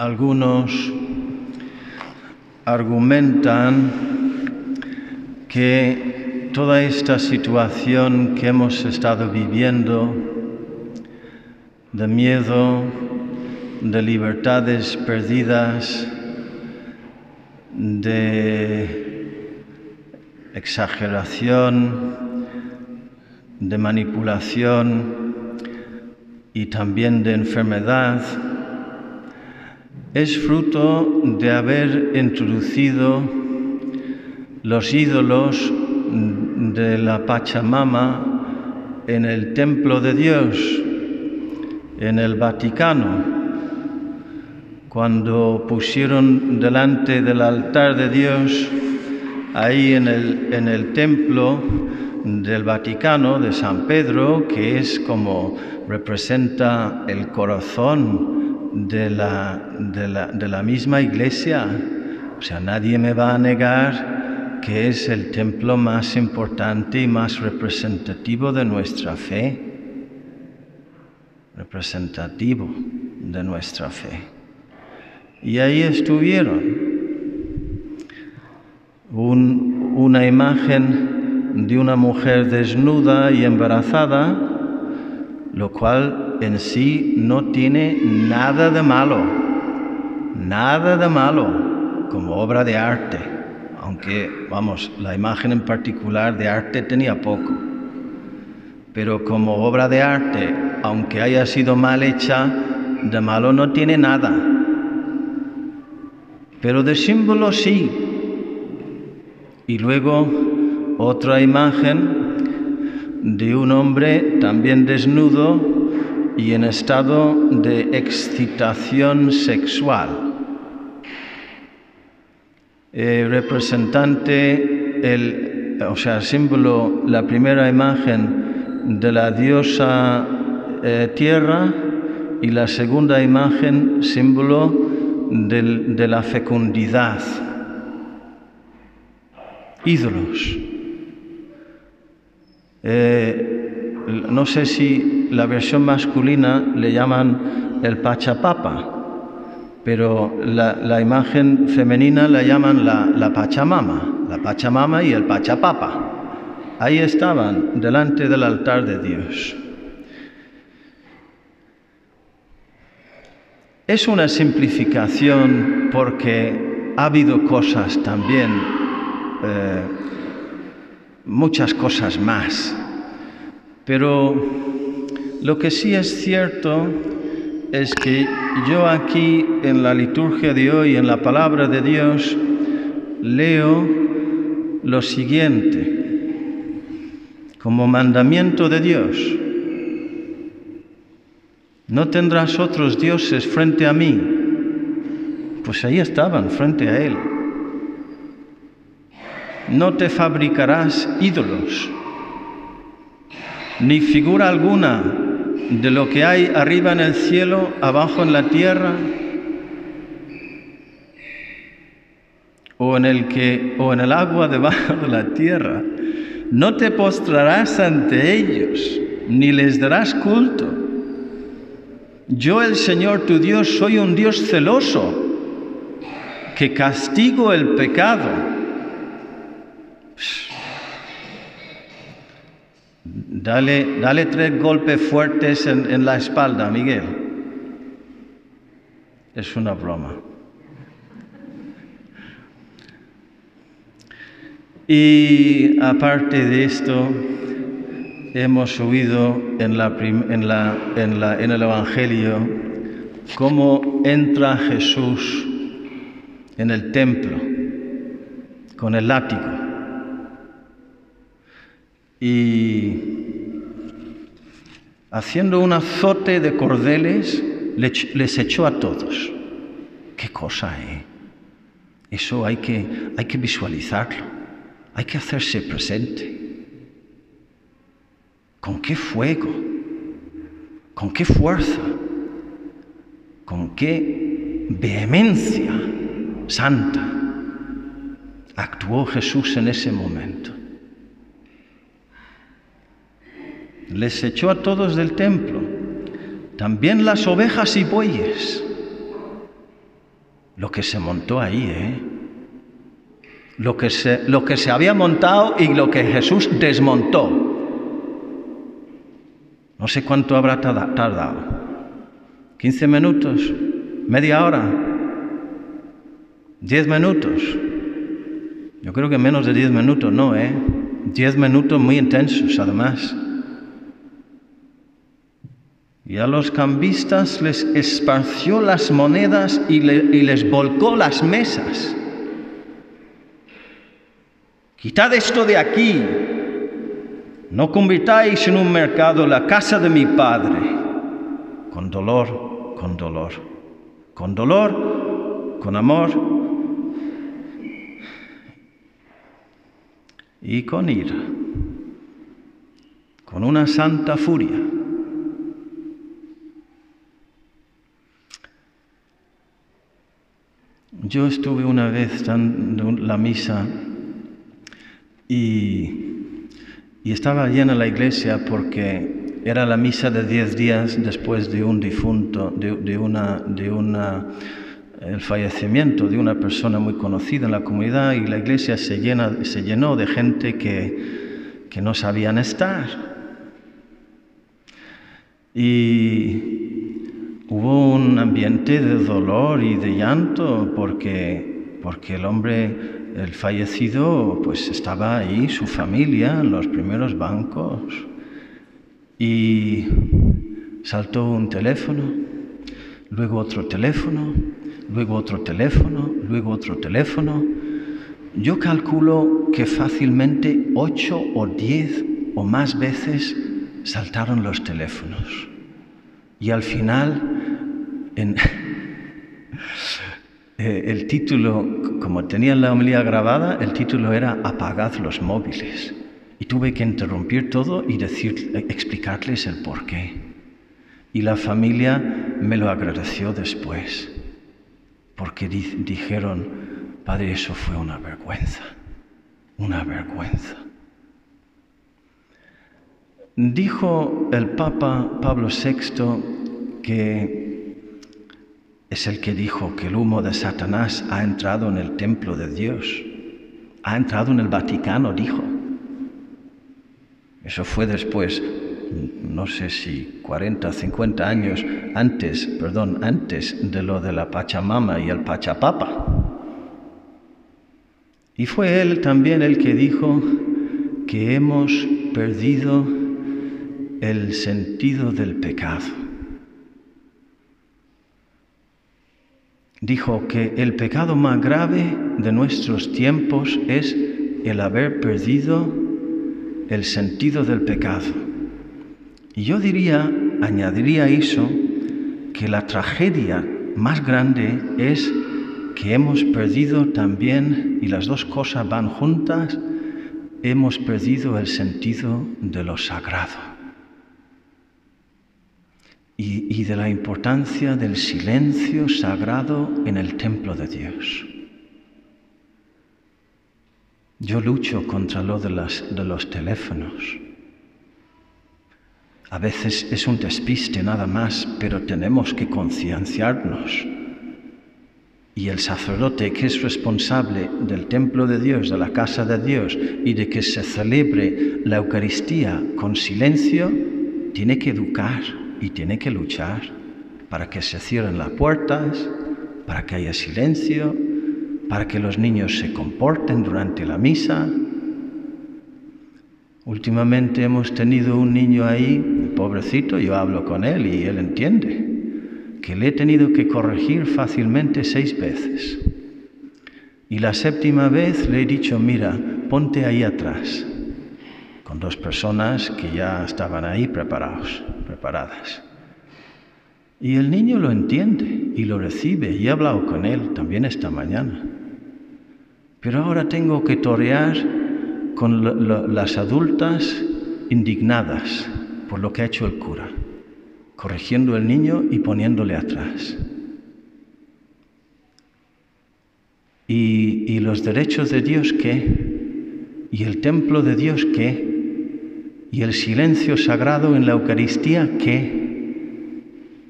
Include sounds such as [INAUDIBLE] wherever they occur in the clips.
algunos argumentan que toda esta situación que hemos estado viviendo de miedo, de libertades perdidas, de exageración, de manipulación y también de enfermedad, es fruto de haber introducido los ídolos de la Pachamama en el templo de Dios, en el Vaticano. Cuando pusieron delante del altar de Dios, ahí en el, en el templo del Vaticano, de San Pedro, que es como representa el corazón de la, de la, de la misma iglesia. O sea, nadie me va a negar que es el templo más importante y más representativo de nuestra fe. Representativo de nuestra fe. Y ahí estuvieron. una imagen de una mujer desnuda y embarazada, lo cual en sí no tiene nada de malo, nada de malo como obra de arte, aunque, vamos, la imagen en particular de arte tenía poco, pero como obra de arte, aunque haya sido mal hecha, de malo no tiene nada pero de símbolo sí. Y luego otra imagen de un hombre también desnudo y en estado de excitación sexual. representante, el, o sea, símbolo, la primera imagen de la diosa eh, tierra y la segunda imagen, símbolo de la fecundidad. Ídolos. Eh, no sé si la versión masculina le llaman el Pachapapa, pero la, imagen femenina la llaman la, Pachamama, la Pachamama y el Pachapapa. Ahí estaban delante del altar de Dios. Es una simplificación porque ha habido cosas también, eh, muchas cosas más, pero lo que sí es cierto es que yo aquí en la liturgia de hoy, en la palabra de Dios, leo lo siguiente, como mandamiento de Dios. No tendrás otros dioses frente a mí. Pues ahí estaban, frente a Él. No te fabricarás ídolos, ni figura alguna de lo que hay arriba en el cielo, abajo en la tierra, o en el que o en el agua debajo de la tierra. No te postrarás ante ellos, ni les darás culto yo el Señor tu Dios soy un Dios celoso, que castigo el pecado. Dale, dale tres golpes fuertes en, en la espalda, Miguel. Es una broma. Y aparte de esto, hemos oído en, el Evangelio cómo entra Jesús en el templo con el látigo y haciendo un azote de cordeles les echó a todos. ¿Qué cosa, eh? Eso hay que, hay que visualizarlo, hay que hacerse presente. ¿Con qué fuego? ¿Con qué fuerza? ¿Con qué vehemencia santa actuó Jesús en ese momento? Les echó a todos del templo, también las ovejas y bueyes. lo que se montó ahí, ¿eh? Lo que, se, lo que se había montado y lo que Jesús desmontó. No sé cuánto habrá tardado. ¿15 minutos? ¿Media hora? ¿10 minutos? Yo creo que menos de 10 minutos, no, ¿eh? 10 minutos muy intensos, además. Y a los cambistas les esparció las monedas y, les volcó las mesas. Quitad esto de aquí. No convirtáis en un mercado la casa de mi padre. Con dolor, con dolor. Con dolor, con amor. Y con ira. Con una santa furia. Yo estuve una vez dando la misa y, estaba llena la iglesia porque era la misa de diez días después de un difunto, de, una, de una, el fallecimiento de una persona muy conocida en la comunidad y la iglesia se, llena, se llenó de gente que, que no sabían estar. Y Hubo un ambiente de dolor y de llanto porque, porque el hombre, el fallecido, pues estaba ahí, su familia, en los primeros bancos. Y saltó un teléfono, luego otro teléfono, luego otro teléfono, luego otro teléfono. Yo calculo que fácilmente ocho o diez o más veces saltaron los teléfonos. Y al final [LAUGHS] Eh, el título, como tenía la homilía grabada, el título era Apagad los móviles. Y tuve que interrumpir todo y decir, explicarles el porqué. Y la familia me lo agradeció después, porque dijeron, Padre, eso fue una vergüenza, una vergüenza. Dijo el Papa Pablo VI que es el que dijo que el humo de Satanás ha entrado en el templo de Dios, ha entrado en el Vaticano, dijo. Eso fue después, no sé si 40, 50 años antes, perdón, antes de lo de la Pachamama y el Pachapapa. Y fue él también el que dijo que hemos perdido el sentido del pecado. Dijo que el pecado más grave de nuestros tiempos es el haber perdido el sentido del pecado. Y yo diría, añadiría eso, que la tragedia más grande es que hemos perdido también, y las dos cosas van juntas, hemos perdido el sentido de lo sagrado y, de la importancia del silencio sagrado en el templo de Dios. Yo lucho contra lo de, de los teléfonos. A veces es un despiste nada más, pero tenemos que concienciarnos. Y el sacerdote que es responsable del templo de Dios, de la casa de Dios y de que se celebre la Eucaristía con silencio, tiene que educar y tiene que luchar para que se cierren las puertas, para que haya silencio, para que los niños se comporten durante la misa. Últimamente hemos tenido un niño ahí, pobrecito, yo hablo con él y él entiende, que le he tenido que corregir fácilmente seis veces. Y la séptima vez le he dicho, mira, ponte ahí atrás, con dos personas que ya estaban ahí preparados preparadas. Y el niño lo entiende y lo recibe y he hablado con él también esta mañana. Pero ahora tengo que torear con las adultas indignadas por lo que ha hecho el cura, corrigiendo al niño y poniéndole atrás. ¿Y, ¿Y los derechos de Dios qué? ¿Y el templo de Dios qué? ¿Y el silencio sagrado en la Eucaristía qué?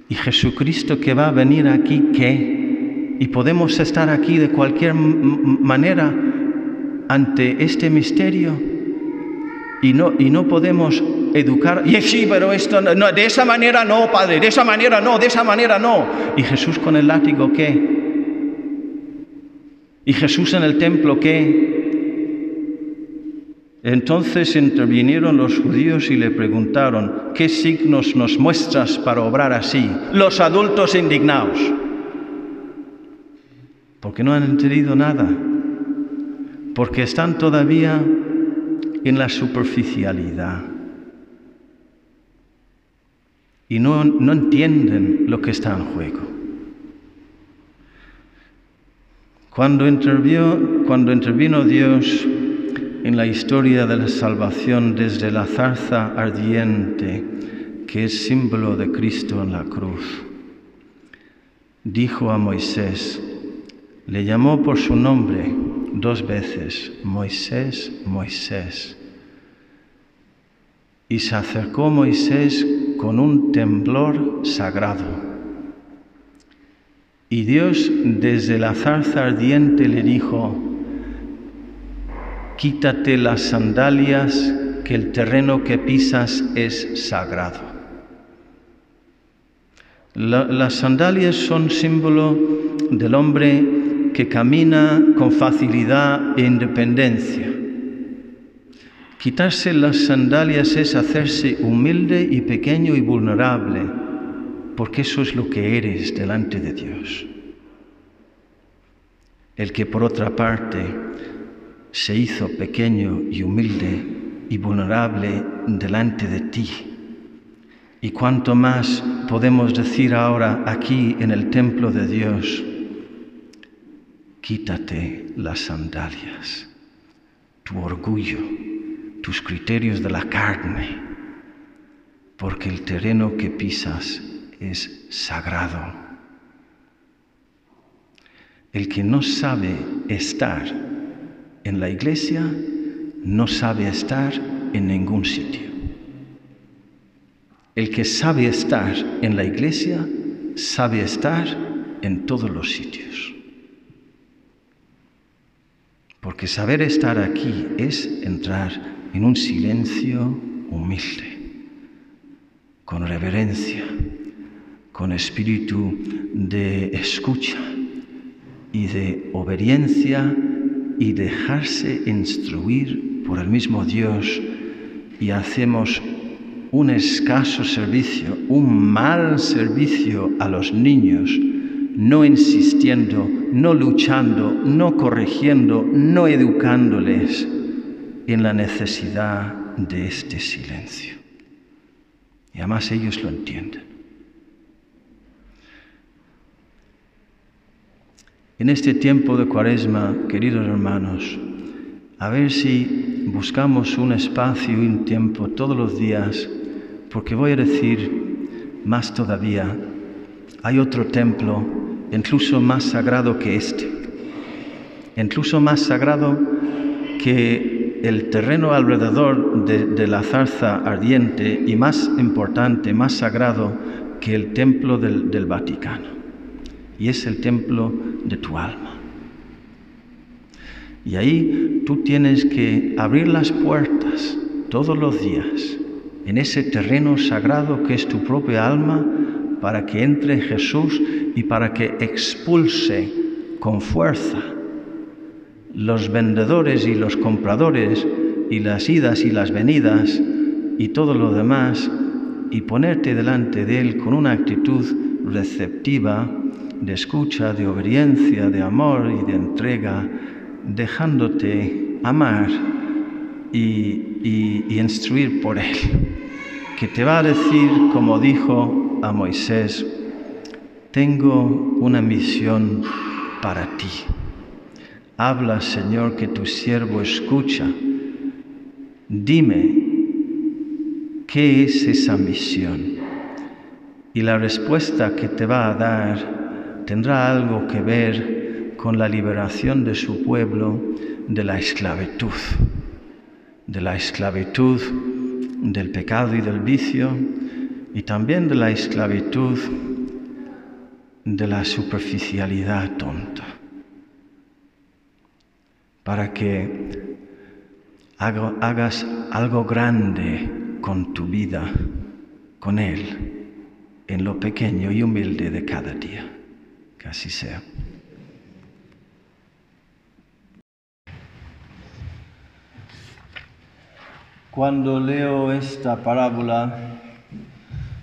¿Y Jesucristo que va a venir aquí qué? y podemos estar aquí de cualquier manera ante este misterio y no, y no podemos educar. Y sí, pero esto no, de esa manera no, Padre, de esa manera no, de esa manera no. ¿Y Jesús con el látigo qué? ¿Y Jesús en el templo qué? Entonces intervinieron los judíos y le preguntaron, ¿qué signos nos muestras para obrar así? Los adultos indignados. Porque no han entendido nada. Porque están todavía en la superficialidad. Y no, no entienden lo que está en juego. Cuando cuando intervino Dios en la historia de la salvación desde la zarza ardiente, que es símbolo de Cristo en la cruz, dijo a Moisés, le llamó por su nombre dos veces, Moisés, Moisés. Y se acercó Moisés con un temblor sagrado. Y Dios desde la zarza ardiente le dijo, quítate las sandalias, que el terreno que pisas es sagrado. las sandalias son símbolo del hombre que camina con facilidad e independencia. Quitarse las sandalias es hacerse humilde y pequeño y vulnerable, porque eso es lo que eres delante de Dios. El que por otra parte se hizo pequeño y humilde y vulnerable delante de ti. Y cuanto más podemos decir ahora aquí en el templo de Dios, quítate las sandalias, tu orgullo, tus criterios de la carne, porque el terreno que pisas es sagrado. El que no sabe estar en la iglesia no sabe estar en ningún sitio. El que sabe estar en la iglesia sabe estar en todos los sitios. Porque saber estar aquí es entrar en un silencio humilde, con reverencia, con espíritu de escucha y de obediencia y dejarse instruir por el mismo Dios y hacemos un escaso servicio, un mal servicio a los niños, no insistiendo, no luchando, no corrigiendo, no educándoles en la necesidad de este silencio. Y además ellos lo entienden. En este tiempo de cuaresma, queridos hermanos, a ver si buscamos un espacio y un tiempo todos los días, porque voy a decir más todavía, hay otro templo incluso más sagrado que este, incluso más sagrado que el terreno alrededor de, la zarza ardiente y más importante, más sagrado que el templo del Vaticano y es el templo de tu alma. Y ahí tú tienes que abrir las puertas todos los días en ese terreno sagrado que es tu propia alma para que entre Jesús y para que expulse con fuerza los vendedores y los compradores y las idas y las venidas y todo lo demás y ponerte delante de Él con una actitud receptiva de escucha, de obediencia, de amor y de entrega, dejándote amar y, instruir por Él, que te va a decir, como dijo a Moisés, tengo una misión para ti. Habla, Señor, que tu siervo escucha. Dime, ¿qué es esa misión? Y la respuesta que te va a dar tendrá algo que ver con la liberación de su pueblo de la esclavitud, de la esclavitud del pecado y del vicio y también de la esclavitud de la superficialidad tonta, para que hagas algo grande con tu vida, con Él, en lo pequeño y humilde de cada día. Que sea. Cuando leo esta parábola,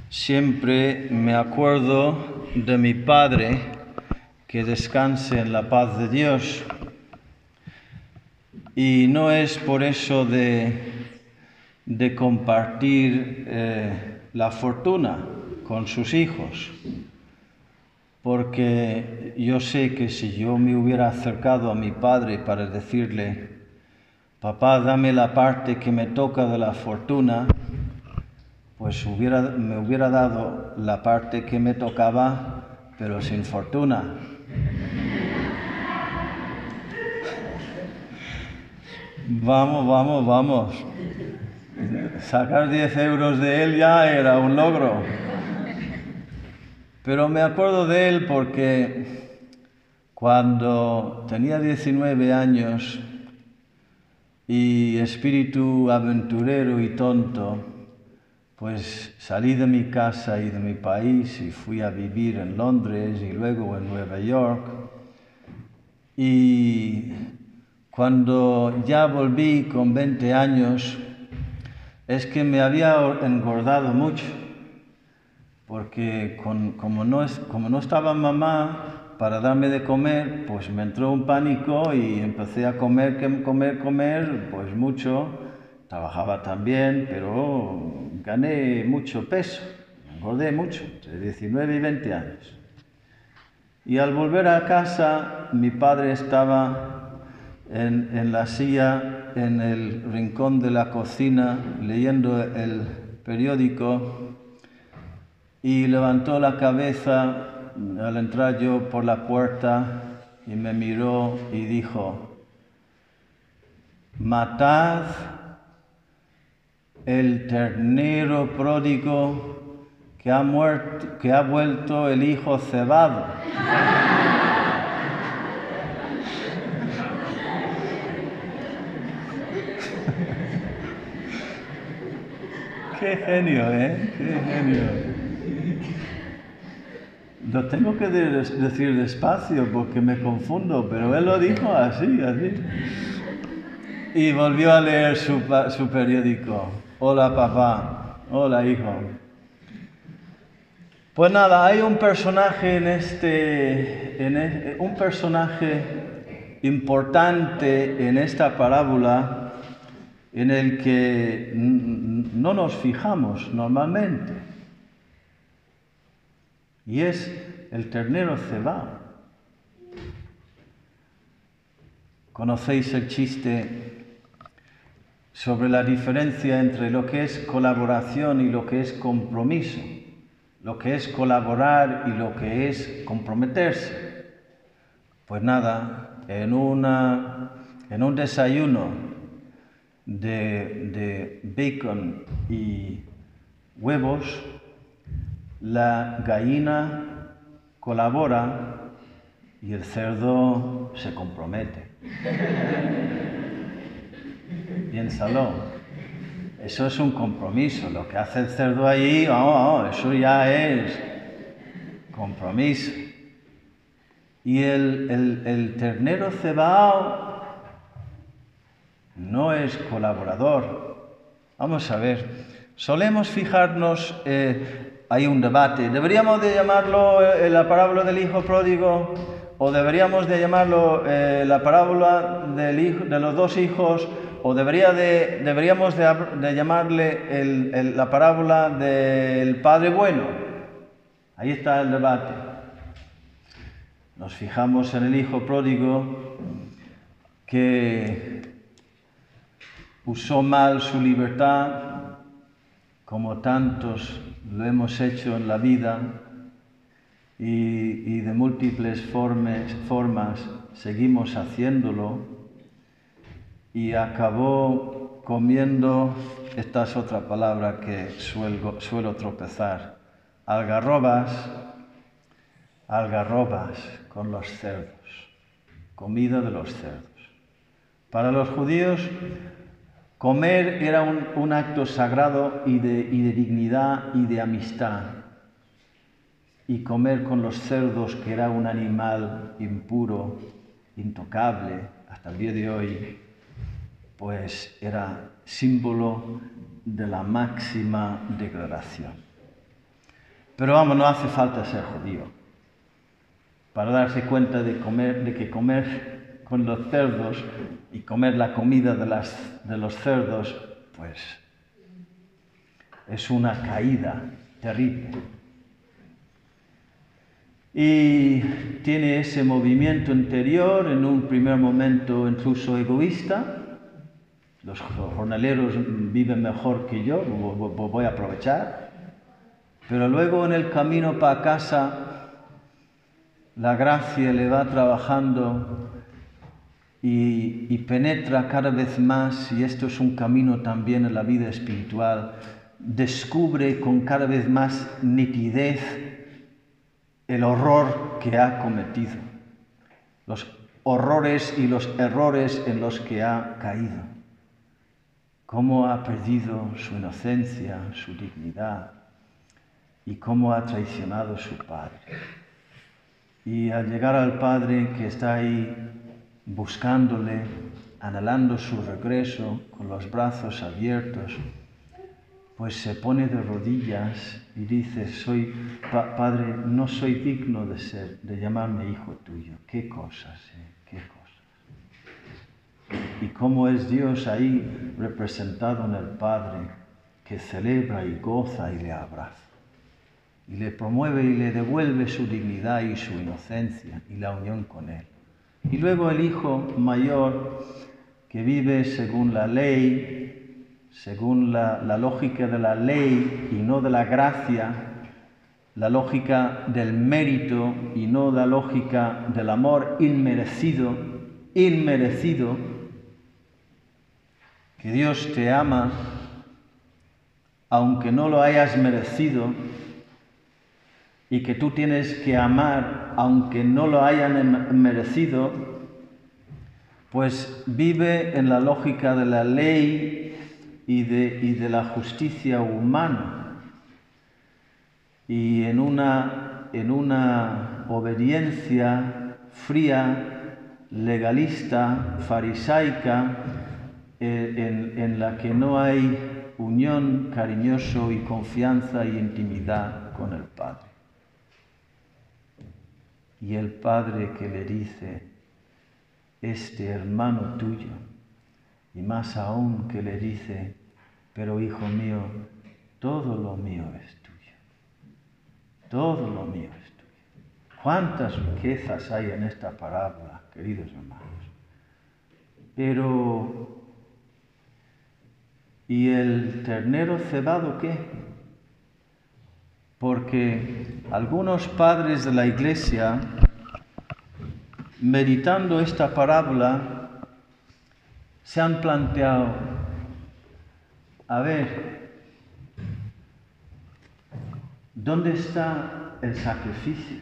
siempre me acuerdo de mi padre, que descanse en la paz de Dios. Y no es por eso de, de compartir eh, la fortuna con sus hijos, porque yo sé que si yo me hubiera acercado a mi padre para decirle, papá, dame la parte que me toca de la fortuna, pues me hubiera dado la parte que me tocaba, pero sin fortuna. [LAUGHS] Vamos, vamos, vamos. Sacar 10 euros de él ya era un logro. Pero me acuerdo de él porque cuando tenía 19 años, y espíritu aventurero y tonto, pues salí de mi casa y de mi país y fui a vivir en Londres y luego en Nueva York. Y cuando ya volví con 20 años, es que me había engordado mucho, porque como, no es, como no estaba mamá, para darme de comer, pues me entró un pánico y empecé a comer, comer, comer, pues mucho. Trabajaba también, pero gané mucho peso, engordé mucho, entre 19 y 20 años. Y al volver a casa, mi padre estaba en, en la silla, en el rincón de la cocina, leyendo el periódico y levantó la cabeza al entrar yo por la puerta y me miró y dijo, matad el ternero pródigo que ha, muerto, que ha vuelto el hijo cebado. [LAUGHS] Qué genio, ¿eh? Qué genio. Lo tengo que decir despacio porque me confundo, pero él lo dijo así, así. Y volvió a leer su, periódico. Hola papá, hola hijo. Pues nada, hay un personaje en este, en e, un personaje importante en esta parábola en el que no nos fijamos normalmente y es el ternero cebado. ¿Conocéis el chiste sobre la diferencia entre lo que es colaboración y lo que es compromiso? Lo que es colaborar y lo que es comprometerse. Pues nada, en, una, en un desayuno de, de bacon y huevos, la gallina colabora y el cerdo se compromete. Piénsalo. Eso es un compromiso. Lo que hace el cerdo ahí, oh, eso ya es compromiso. Y el, ternero cebao no es colaborador. Vamos a ver, solemos fijarnos eh, hay un debate. ¿Deberíamos de llamarlo eh, la parábola del hijo pródigo o deberíamos de llamarlo eh, la parábola del hijo, de los dos hijos o debería de, deberíamos de, llamarle la parábola del padre bueno? Ahí está el debate. Nos fijamos en el hijo pródigo que usó mal su libertad como tantos lo hemos hecho en la vida y, de múltiples formas seguimos haciéndolo y acabó comiendo, esta es otra palabra que suelo, suelo tropezar, algarrobas algarrobas con los cerdos, comida de los cerdos. Para los judíos, comer era un, acto sagrado y de, dignidad y de amistad. Y comer con los cerdos, que era un animal impuro, intocable, hasta el día de hoy, pues era símbolo de la máxima degradación. Pero vamos, no hace falta ser judío para darse cuenta de, comer, de que comer con los cerdos y comer la comida de, las, de los cerdos, pues es una caída terrible. Y tiene ese movimiento interior, en un primer momento incluso egoísta, los jornaleros viven mejor que yo, voy a aprovechar. Pero luego en el camino para casa, la gracia le va trabajando y, penetra cada vez más, y esto es un camino también en la vida espiritual, descubre con cada vez más nitidez el horror que ha cometido, los horrores y los errores en los que ha caído cómo ha perdido su inocencia, su dignidad y cómo ha traicionado a su Padre. Y al llegar al Padre que está ahí buscándole, anhelando su regreso con los brazos abiertos, pues se pone de rodillas y dice, soy, Padre, no soy digno de ser, de llamarme hijo tuyo. Qué cosas, eh? qué cosas y cómo es Dios ahí representado en el Padre que celebra y goza y le abraza y le promueve y le devuelve su dignidad y su inocencia y la unión con Él. Y luego el Hijo mayor que vive según la ley, según la, la lógica de la ley y no de la gracia, la lógica del mérito y no la lógica del amor inmerecido, inmerecido, que Dios te ama aunque no lo hayas merecido y que tú tienes que amar aunque no lo hayan em, merecido, pues vive en la lógica de la ley y de, la justicia humana y en una, en una obediencia fría, legalista, farisaica, eh, en, la que no hay unión cariñoso y confianza y intimidad con el Padre. Y el Padre que le dice, este hermano tuyo, y más aún que le dice, pero hijo mío, todo lo mío es tuyo. Todo lo mío es tuyo. ¿Cuántas riquezas hay en esta parábola, queridos hermanos? Pero ¿Y el ternero cebado qué? Porque algunos padres de la iglesia, meditando esta parábola, se han planteado, a ver, ¿dónde está el sacrificio?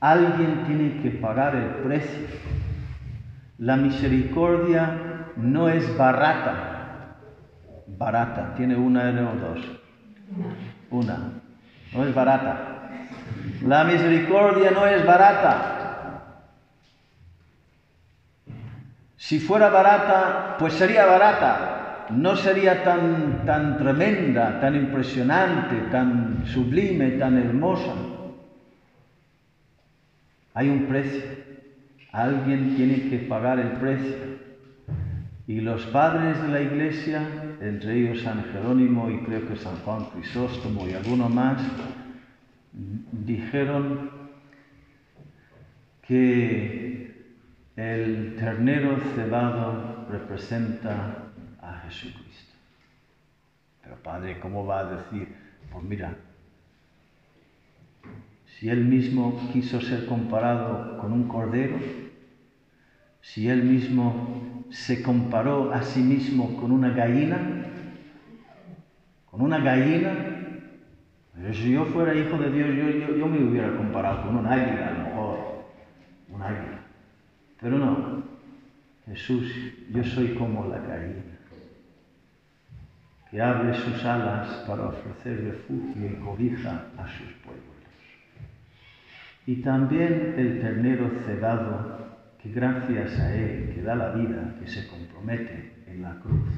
Alguien tiene que pagar el precio. La misericordia no es barata barata. ¿Tiene una o dos? Una. No es barata. La misericordia no es barata. Si fuera barata, pues sería barata. No sería tan, tan tremenda, tan impresionante, tan sublime, tan hermosa. Hay un precio. Alguien tiene que pagar el precio. Y los padres de la iglesia, entre ellos San Jerónimo y creo que San Juan Crisóstomo y alguno más, dijeron que el ternero cebado representa a Jesucristo. Pero Padre, ¿cómo va a decir? Pues mira, si él mismo quiso ser comparado con un cordero, si él mismo se comparó a sí mismo con una gallina, con una gallina, Pero si yo fuera hijo de Dios, yo, yo, yo me hubiera comparado con un águila, a lo mejor, un águila. Pero no, Jesús, yo soy como la gallina, que abre sus alas para ofrecer refugio y cobija a sus pueblos. Y también el ternero cebado, que gracias a él, que da la vida, que se compromete en la cruz,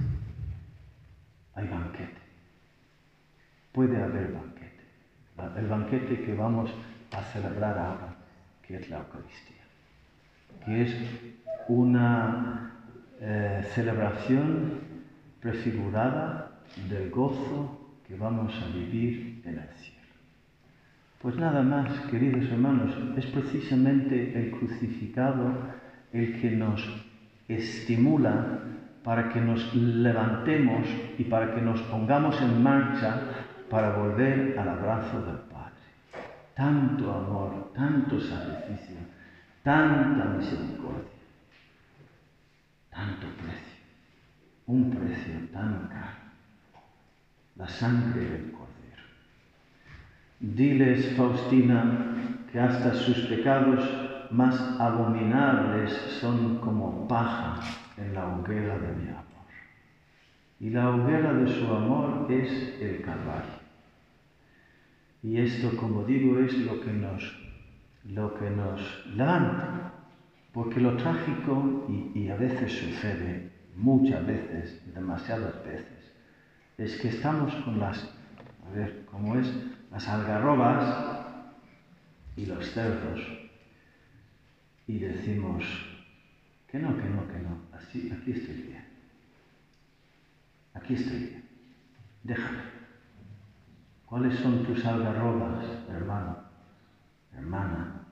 hay banquete. Puede haber banquete. El banquete que vamos a celebrar ahora, que es la Eucaristía, que es una eh, celebración prefigurada del gozo que vamos a vivir en el cielo. Pues nada más, queridos hermanos, es precisamente el crucificado el que nos estimula para que nos levantemos y para que nos pongamos en marcha para volver al abrazo del Padre. Tanto amor, tanto sacrificio, tanta misericordia, tanto precio, un precio tan caro, la sangre del. Diles, Faustina, que hasta sus pecados más abominables son como paja en la hoguera de mi amor. Y la hoguera de su amor es el Calvario. Y esto, como digo, es lo que nos, lo que nos levanta. Porque lo trágico, y, y a veces sucede, muchas veces, demasiadas veces, es que estamos con las, a ver, ¿cómo es? Las algarrobas y los cerdos y decimos, que no, que no, que no, así, aquí estoy bien. Aquí estoy bien. Déjame. ¿Cuáles son tus algarrobas, hermano, hermana?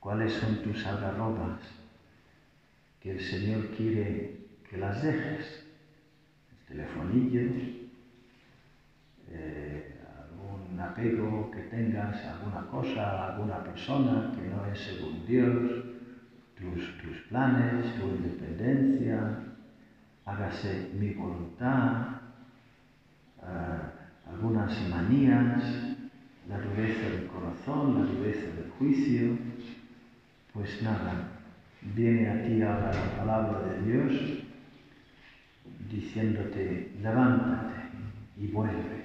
¿Cuáles son tus algarrobas que el Señor quiere que las dejes? El telefonillo, eh, algún apego que tengas a alguna cosa, a alguna persona que no es según Dios, tus, planes, tu independencia, hágase mi voluntad, uh, algunas manías, la dureza del corazón, la dureza del juicio, pues nada, viene a ti ahora la palabra de Dios diciéndote, levántate y vuelve,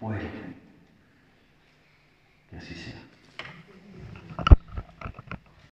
vuelve. Que así sea.